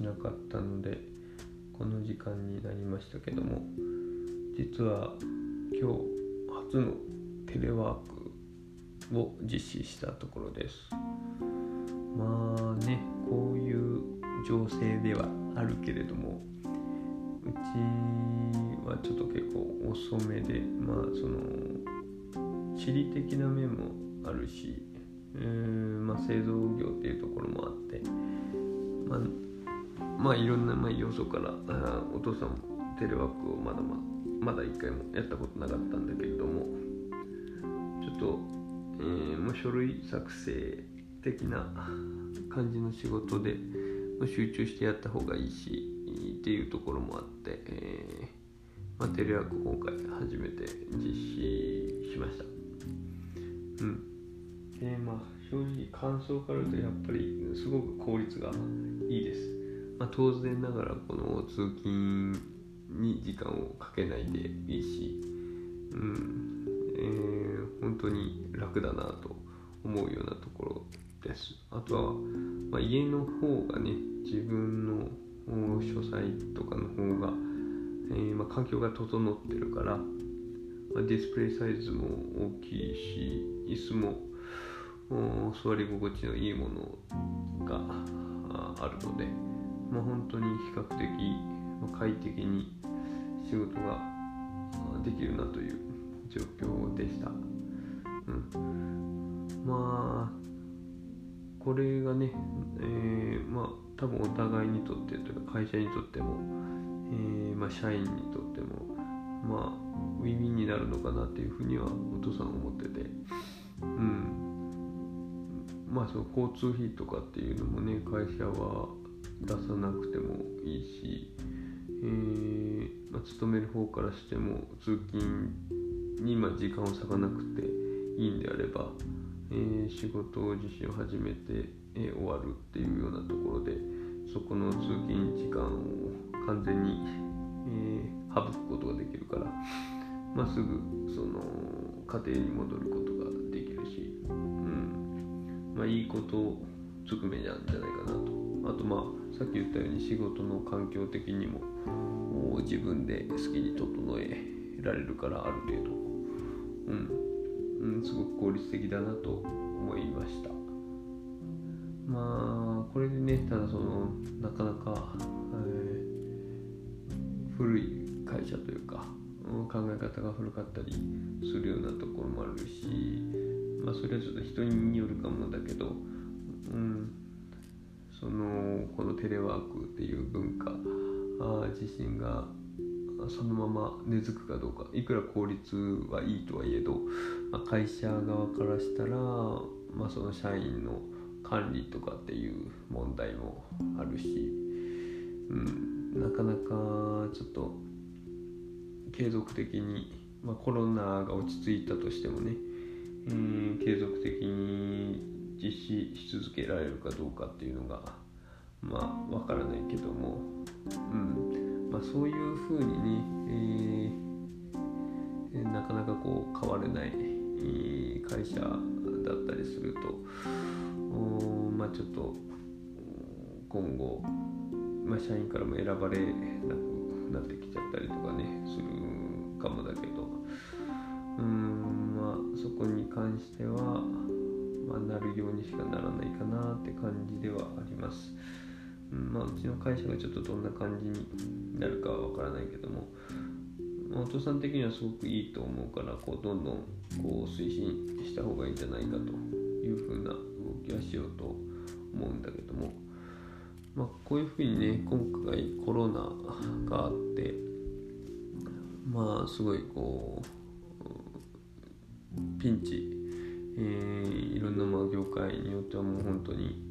しなかったのでこの時間になりましたけども実は今日初のテレワークを実施したところです。まあねこういう情勢ではあるけれどもうちはちょっと結構遅めでまあその地理的な面もあるしうんまあ、製造業っていうところもあって、まあ、まあいろんなまあ要素からあお父さんもテレワークをまだままだ一回もやったことなかったんだけれどもちょっと、えー、もう書類作成的な感じの仕事でまあ集中してやった方がいいしっていうところもあって、えーまあ、テレワーク今回初めて実施しました。うんでまあ正直感想から言うとやっぱりすごく効率がいいです、まあ、当然ながらこの通勤に時間をかけないでいいしうん。えー、本当に楽だなと思うようなところです。あとは、まあ、家の方がね自分の書斎とかの方が、えー、まあ、環境が整ってるから、まあ、ディスプレイサイズも大きいし椅子も座り心地のいいものがあるので、まあ、本当に比較的快適に仕事ができるなという状況でした。うん、まあこれがね、えー、まあ多分お互いにとってというか会社にとっても、えー、まあ、社員にとってもまあウィンウィンになるのかなっていうふうにはお父さん思ってて、うん、まあその交通費とかっていうのもね会社は出さなくてもいいし、えー。まあ、勤める方からしても通勤にま時間を割かなくていいんであれば、えー、仕事自身を始めて、えー、終わるっていうようなところでそこの通勤時間を完全に、えー、省くことができるから、まあ、すぐその家庭に戻ることができるし、うん。まあ、いいことずくめなんじゃないかなとあとまあさっき言ったように仕事の環境的にも自分で好きに整えられるからある程度。うん、うん、すごく効率的だなと思いました。まあこれでねただそのなかなか、えー、古い会社というか考え方が古かったりするようなところもあるしまあそれはちょっと人によるかもだけど、うん、そのこのテレワークっていう文化自身がそのまま根付くかどうかいくら効率はいいとはいえど、まあ、会社側からしたら、まあ、その社員の管理とかっていう問題もあるし、うん、なかなかちょっと継続的に、まあ、コロナが落ち着いたとしてもねうん継続的に実施し続けられるかどうかっていうのがまあわからないけども、うん。まあ、そういうふうにね、えー、なかなかこう変われない会社だったりするとまあちょっと今後、まあ、社員からも選ばれなくなってきちゃったりとかねするかもだけど。うんまあそこに関しては、まあ、なるようにしかならないかなって感じではあります。うんまあ、うちの会社がちょっとどんな感じになるかはわからないけども、まあ、お父さん的にはすごくいいと思うからこうどんどんこう推進した方がいいんじゃないかというふうな動きはしようと思うんだけども、まあ、こういうふうにね今回コロナがあってまあすごいこうピンチ、えー、いろんなまあ業界によってはもう本当に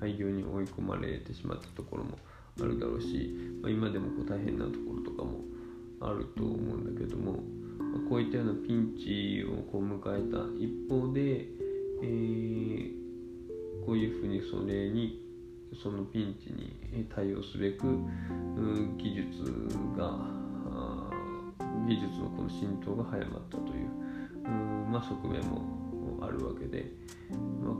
廃業に追い込まれてしまったところもあるだろうし、まあ、今でもこう大変なところとかもあると思うんだけども、まあ、こういったようなピンチをこう迎えた一方で、えー、こういうふうにそれにそのピンチに対応すべく、うん、技術が技術のこの浸透が早まったというまあ、側面もあるわけで、まあ、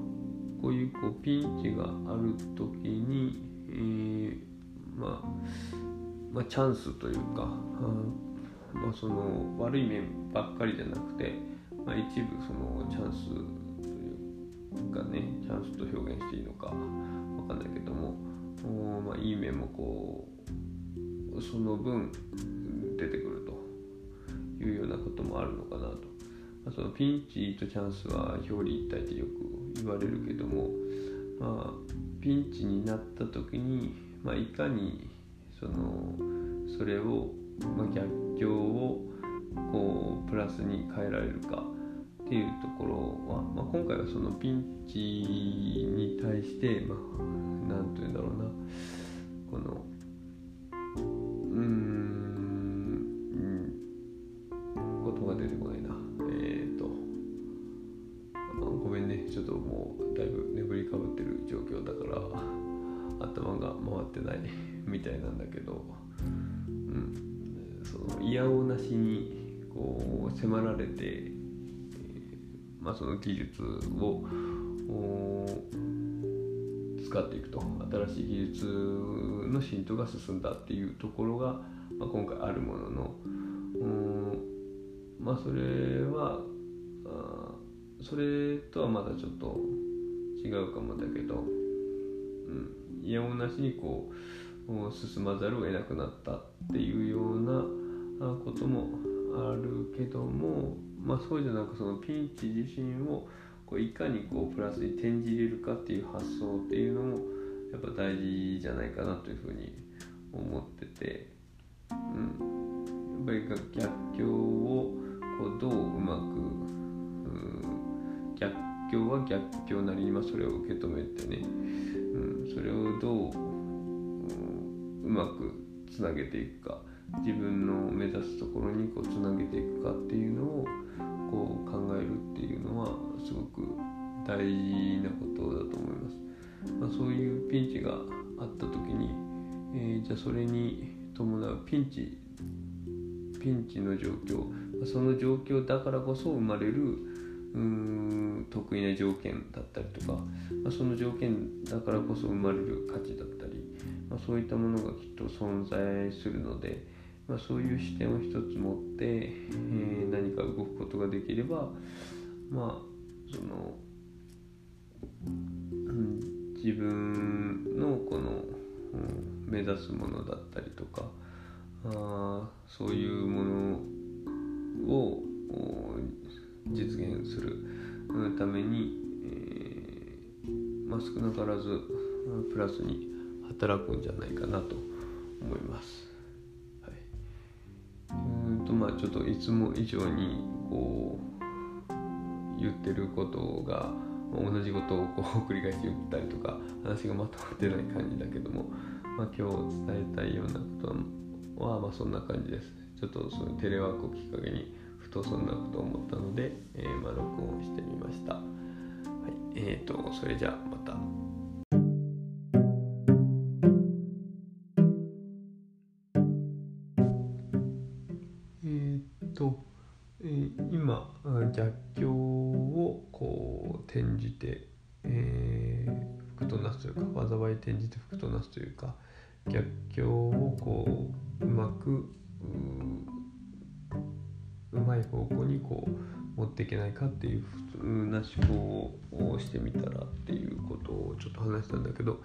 こういうこうピンチがある時に、えー、まあ、まあ、チャンスというか、まあ、その悪い面ばっかりじゃなくて、まあ、一部そのチャンスというかねチャンスと表現していいのかわかんないけども、まあ、いい面もこうその分出てくるというようなこともあるのかなと。そのピンチとチャンスは表裏一体ってよく言われるけども、まあ、ピンチになった時に、まあ、いかにそのそれを、まあ、逆境をこうプラスに変えられるかっていうところは、まあ、今回はそのピンチに対して、まあ、なんて言うんだろうな。このみたいなんだけど、うん、その嫌おなしにこう迫られて、えー、まあ、その技術を使っていくと。新しい技術の浸透が進んだっていうところが、まあ、今回あるもののまあそれはあそれとはまだちょっと違うかもだけど、うん、いやおなしにこう進まざるを得なくなったっていうようなこともあるけども、まあ、そうじゃなくそのピンチ自身をこういかにこうプラスに転じれるかっていう発想っていうのもやっぱ大事じゃないかなというふうに思ってて、うん、やっぱり逆境をこうどううまく逆境は逆境なりに、ま、それを受け止めてね、うん、それをどう、うまくつなげていくか自分の目指すところにこうつなげていくかっていうのをこう考えるっていうのはすごく大事なことだと思います。まあ、そういうピンチがあった時に、えー、じゃあそれに伴うピンチピンチの状況その状況だからこそ生まれるうん得意な条件だったりとか、まあ、その条件だからこそ生まれる価値だっ、まあ、そういったものがきっと存在するので、まあ、そういう視点を一つ持って、えー、何か動くことができればまあその、うん、自分のこの、うん、目指すものだったりとかあそういうものを実現するために、えー、まあ、少なからずプラスに働くんじゃないかなと思います。はい、うんとまあちょっといつも以上にこう言ってることが同じことをこう繰り返し言ったりとか話がまとまってない感じだけども、まあ、今日伝えたいようなことはまあそんな感じです。ちょっとそのテレワークをきっかけにふとそんなことを思ったので、えー、まあ、録音してみました。はい、えーと、それじゃあまた。をこう転じて、えー、福となすというか災い転じて福となすというか逆境をこううまくうまい方向にこう持っていけないかっていう普通な思考をしてみたらっていうことをちょっと話したんだけど、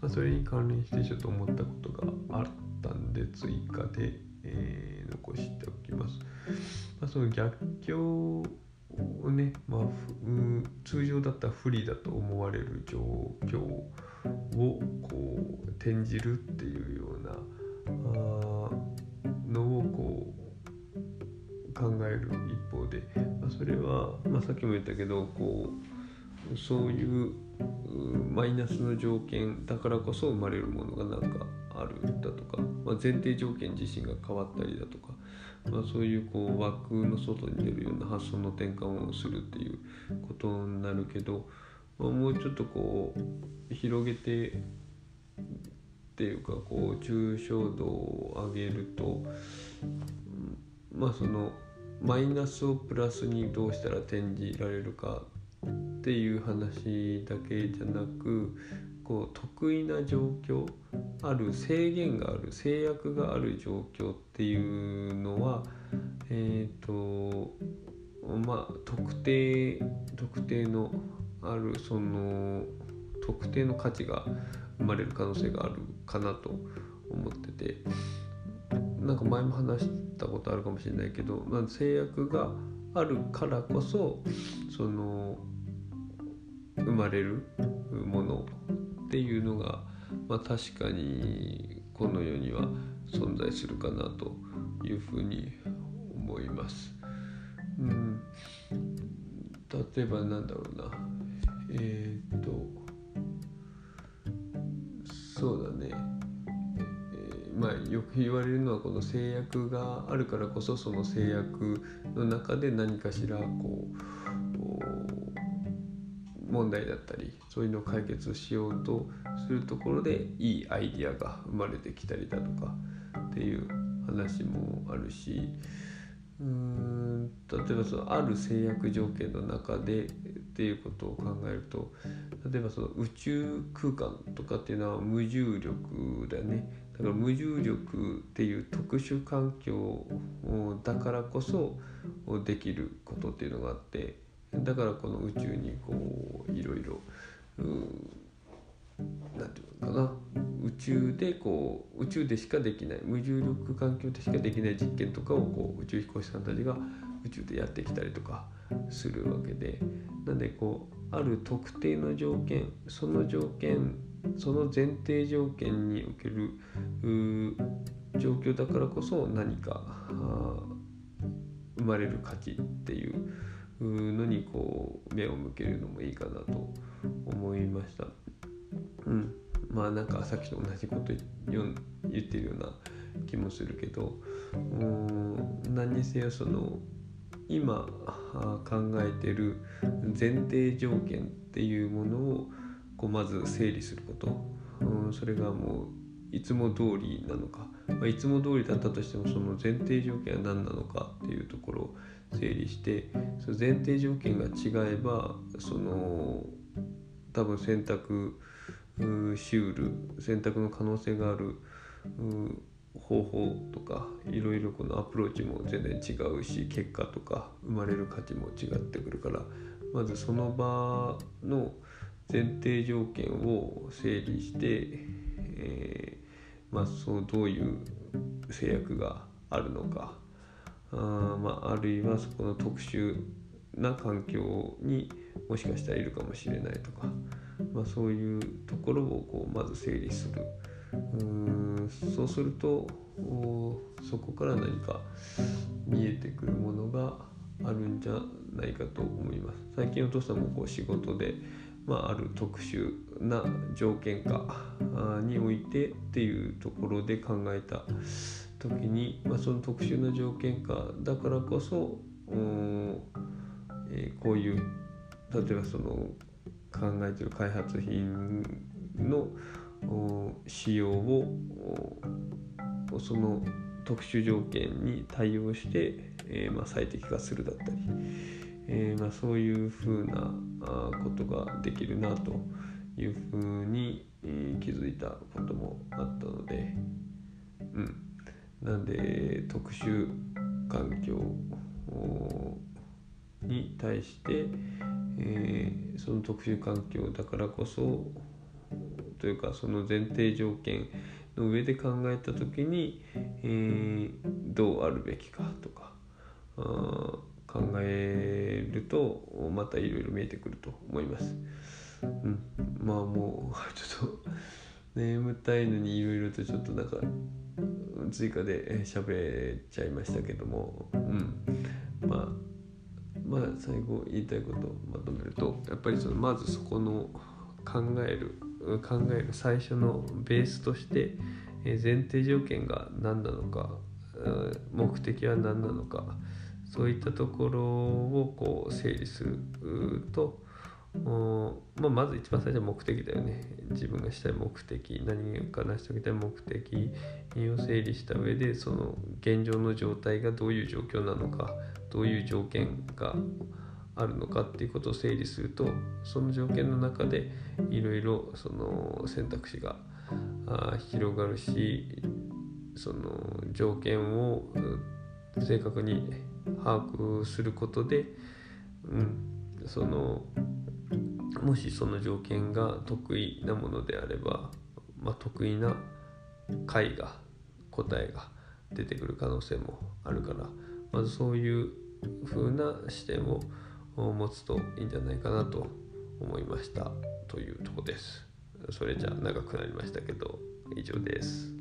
まあ、それに関連してちょっと思ったことがあったんで追加で、えー、残しておきます。まあ、その逆境ね、まあ、通常だったら不利だと思われる状況をこう転じるっていうようなあのをこう考える一方で、まあ、それは、まあ、さっきも言ったけどこうそういうマイナスの条件だからこそ生まれるものが何かあるだとか、まあ、前提条件自身が変わったりだとか、まあ、そういうこう枠の外に出るような発想の転換をするっていうことになるけど、まあ、もうちょっとこう広げてっていうかこう抽象度を上げるとまあそのマイナスをプラスにどうしたら転じられるかっっていう話だけじゃなくこう得意な状況ある制限がある制約がある状況っていうのはえっ、ー、とまあ特定特定のあるその特定の価値が生まれる可能性があるかなと思っててなんか前も話したことあるかもしれないけど、まあ、制約があるからこそその生まれるものっていうのが、まあ、確かにこの世には存在するかなというふうに思います。うん、例えばなんだろうな。えー、っとそうだね、えー、まあよく言われるのはこの制約があるからこそその制約の中で何かしらこう問題だったりそういうのを解決しようとするところでいいアイディアが生まれてきたりだとかっていう話もあるしうーん例えばそのある制約条件の中でっていうことを考えると例えばその宇宙空間とかっていうのは無重力だね。だから無重力っていう特殊環境だからこそできることっていうのがあってだからこの宇宙にこういろいろ何て言うのかな。宇宙でこう宇宙でしかできない無重力環境でしかできない実験とかをこう宇宙飛行士さんたちが宇宙でやってきたりとかするわけで。なんでこうある特定の条件その条件その前提条件における状況だからこそ何か生まれる価値っていうのにこう目を向けるのもいいかなと思いました。うん、まあなんかさっきと同じこと言ってるような気もするけど何にせよその今考えてる前提条件っていうものをこうまず整理すること、うん、それがもういつも通りなのか、まあ、いつも通りだったとしてもその前提条件は何なのかっていうところを整理してその前提条件が違えばその多分選択シュール選択の可能性がある方法とかいろいろこのアプローチも全然違うし結果とか生まれる価値も違ってくるからまずその場の前提条件を整理して、えー、まあ、そのどういう制約があるのかあ,、まあ、あるいはそこの特殊な環境にもしかしたらいるかもしれないとか、まあ、そういうところをこうまず整理する。うんそうするとそこから何か見えてくるものがあるんじゃないかと思います。最近お父さんもこう仕事で、まあ、ある特殊な条件下においてっていうところで考えた時に、まあ、その特殊な条件下だからこそ、えー、こういう例えばその考えてる開発品の使用をその特殊条件に対応して、えー、まあ、最適化するだったり、えー、まあ、そういうふうなことができるなというふうに、気づいたこともあったので、うん、なんで特殊環境に対して、えー、その特殊環境だからこそというかその前提条件の上で考えた時に、えー、どうあるべきかとか考えるとまたいろいろ見えてくると思います。うん、まあもうちょっと眠たいのにいろいろとちょっとなんか追加で喋っちゃいましたけども、うん、まあまあ最後言いたいことをまとめるとやっぱりそのまずそこの考える考える最初のベースとして前提条件が何なのか目的は何なのかそういったところをこう整理すると、まあ、まず一番最初は目的だよね。自分がしたい目的何か成し遂げたい目的を整理した上でその現状の状態がどういう状況なのかどういう条件があるのかっていうことを整理するとその条件の中でいろいろ選択肢が広がるしその条件を正確に把握することで、うん、そのもしその条件が得意なものであれば、まあ、得意な解が答えが出てくる可能性もあるからまずそういう風な視点を持つといいんじゃないかなと思いましたというとこです。それじゃ長くなりましたけど以上です。